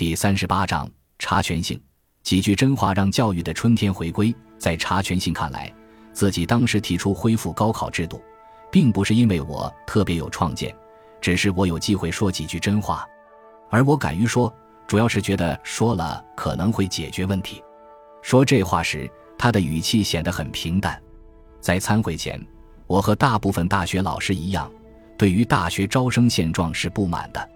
第三十八章查权性，几句真话让教育的春天回归。在查权性看来，自己当时提出恢复高考制度，并不是因为我特别有创建，只是我有机会说几句真话，而我敢于说，主要是觉得说了可能会解决问题。说这话时，他的语气显得很平淡。在参会前，我和大部分大学老师一样，对于大学招生现状是不满的。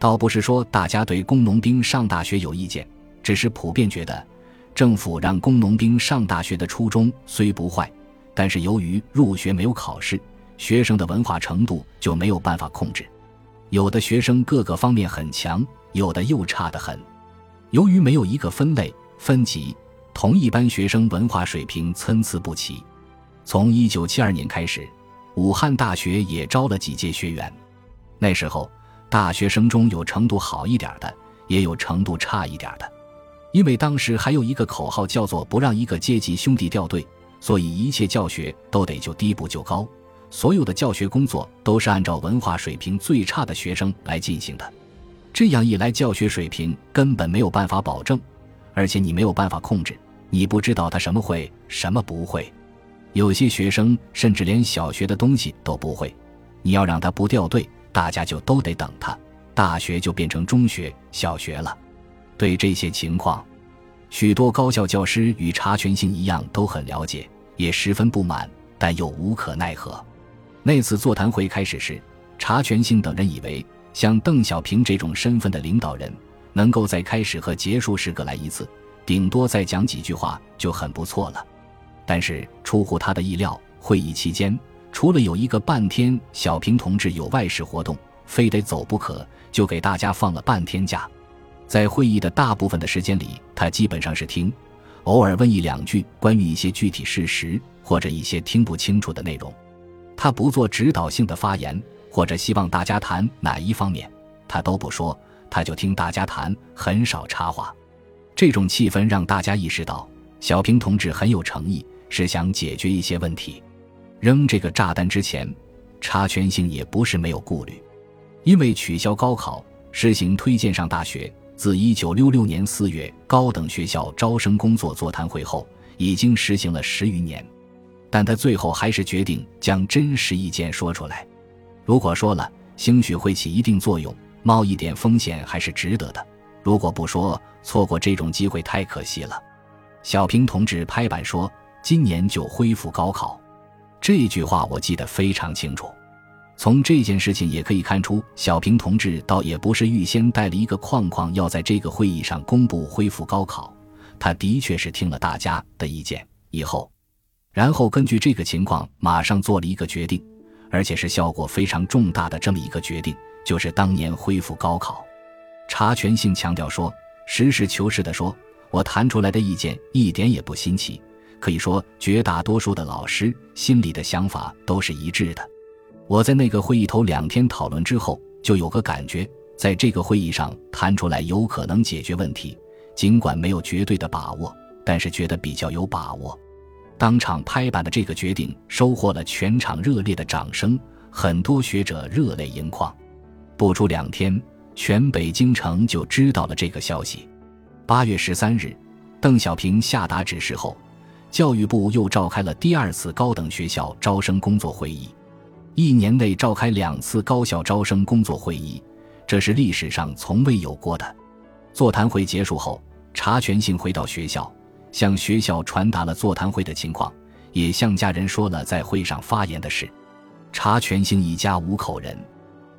倒不是说大家对工农兵上大学有意见，只是普遍觉得，政府让工农兵上大学的初衷虽不坏，但是由于入学没有考试，学生的文化程度就没有办法控制。有的学生各个方面很强，有的又差得很。由于没有一个分类分级，同一班学生文化水平参差不齐。从一九七二年开始，武汉大学也招了几届学员，那时候。大学生中有程度好一点的，也有程度差一点的。因为当时还有一个口号叫做“不让一个阶级兄弟掉队”，所以一切教学都得就低不就高，所有的教学工作都是按照文化水平最差的学生来进行的。这样一来，教学水平根本没有办法保证，而且你没有办法控制，你不知道他什么会，什么不会。有些学生甚至连小学的东西都不会，你要让他不掉队。大家就都得等他，大学就变成中学、小学了。对这些情况，许多高校教师与查全性一样都很了解，也十分不满，但又无可奈何。那次座谈会开始时，查全性等人以为像邓小平这种身份的领导人，能够在开始和结束时各来一次，顶多再讲几句话就很不错了。但是出乎他的意料，会议期间。除了有一个半天，小平同志有外事活动，非得走不可，就给大家放了半天假。在会议的大部分的时间里，他基本上是听，偶尔问一两句关于一些具体事实或者一些听不清楚的内容。他不做指导性的发言，或者希望大家谈哪一方面，他都不说，他就听大家谈，很少插话。这种气氛让大家意识到，小平同志很有诚意，是想解决一些问题。扔这个炸弹之前，查全性也不是没有顾虑，因为取消高考、实行推荐上大学，自一九六六年四月高等学校招生工作座谈会后，已经实行了十余年。但他最后还是决定将真实意见说出来。如果说了，兴许会起一定作用，冒一点风险还是值得的；如果不说，错过这种机会太可惜了。小平同志拍板说：“今年就恢复高考。”这句话我记得非常清楚，从这件事情也可以看出，小平同志倒也不是预先带了一个框框，要在这个会议上公布恢复高考。他的确是听了大家的意见以后，然后根据这个情况马上做了一个决定，而且是效果非常重大的这么一个决定，就是当年恢复高考。查全性强调说，实事求是的说，我谈出来的意见一点也不新奇。可以说，绝大多数的老师心里的想法都是一致的。我在那个会议头两天讨论之后，就有个感觉，在这个会议上谈出来有可能解决问题，尽管没有绝对的把握，但是觉得比较有把握。当场拍板的这个决定收获了全场热烈的掌声，很多学者热泪盈眶。不出两天，全北京城就知道了这个消息。八月十三日，邓小平下达指示后。教育部又召开了第二次高等学校招生工作会议，一年内召开两次高校招生工作会议，这是历史上从未有过的。座谈会结束后，查全性回到学校，向学校传达了座谈会的情况，也向家人说了在会上发言的事。查全性一家五口人，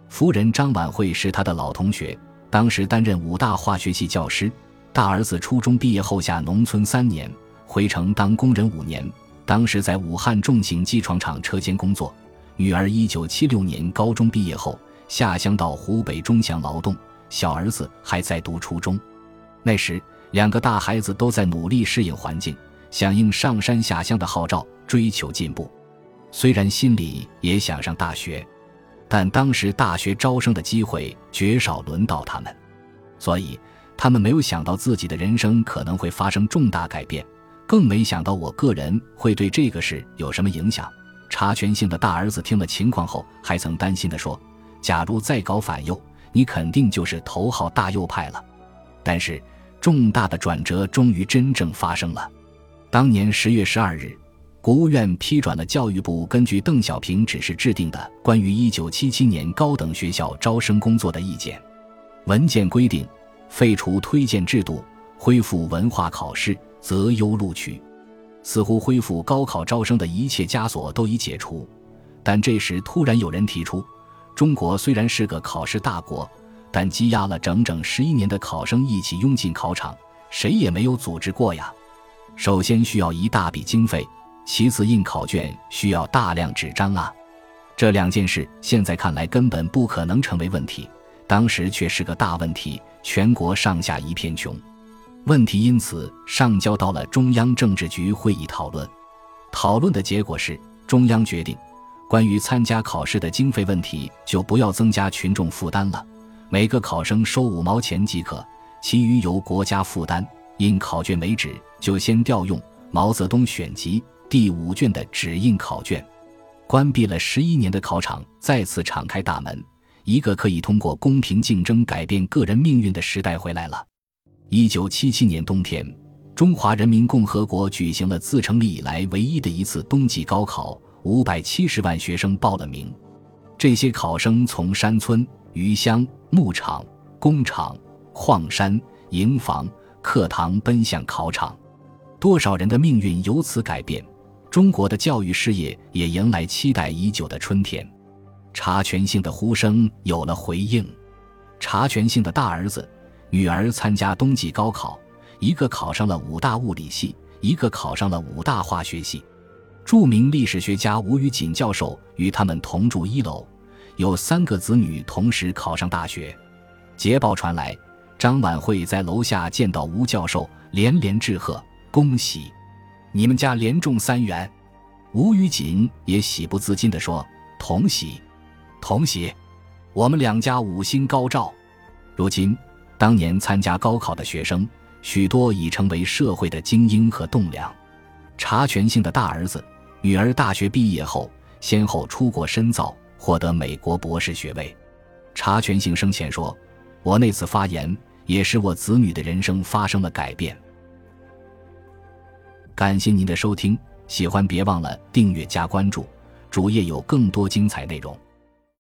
夫人张婉慧是他的老同学，当时担任武大化学系教师，大儿子初中毕业后下农村三年。回城当工人五年，当时在武汉重型机床厂车间工作。女儿一九七六年高中毕业后下乡到湖北钟祥劳动，小儿子还在读初中。那时两个大孩子都在努力适应环境，响应上山下乡的号召，追求进步。虽然心里也想上大学，但当时大学招生的机会绝少轮到他们，所以他们没有想到自己的人生可能会发生重大改变。更没想到我个人会对这个事有什么影响。查全性的大儿子听了情况后，还曾担心地说：“假如再搞反右，你肯定就是头号大右派了。”但是，重大的转折终于真正发生了。当年十月十二日，国务院批转了教育部根据邓小平指示制定的《关于一九七七年高等学校招生工作的意见》。文件规定，废除推荐制度，恢复文化考试，择优录取。似乎恢复高考招生的一切枷锁都已解除，但这时突然有人提出：中国虽然是个考试大国。但积压了整整十一年的考生一起拥进考场，谁也没有组织过呀。首先需要一大笔经费，其次印考卷需要大量纸张啊。这两件事现在看来根本不可能成为问题，当时却是个大问题，全国上下一片穷。问题因此上交到了中央政治局会议讨论。讨论的结果是，中央决定，关于参加考试的经费问题就不要增加群众负担了。每个考生收五毛钱即可，其余由国家负担。因考卷为止，就先调用毛泽东选集第五卷的纸印考卷。关闭了十一年的考场再次敞开大门，一个可以通过公平竞争改变个人命运的时代回来了。一九七七年冬天，中华人民共和国举行了自成立以来唯一的一次冬季高考，五百七十万学生报了名。这些考生从山村。鱼乡、牧场、工厂、矿山、营房、课堂奔向考场，多少人的命运由此改变，中国的教育事业也迎来期待已久的春天。查全性的呼声有了回应，查全性的大儿子、女儿参加冬季高考，一个考上了武大物理系，一个考上了武大化学系。著名历史学家吴宇锦教授与他们同住一楼。有三个子女同时考上大学，捷报传来，张晚会在楼下见到吴教授，连连致贺：“恭喜，你们家连中三元。”吴宇锦也喜不自禁地说：“同喜，同喜，我们两家五星高照。”如今，当年参加高考的学生，许多已成为社会的精英和栋梁。查全性的大儿子、女儿大学毕业后，先后出国深造。获得美国博士学位，查全性生前说：“我那次发言也使我子女的人生发生了改变。”感谢您的收听，喜欢别忘了订阅加关注，主页有更多精彩内容。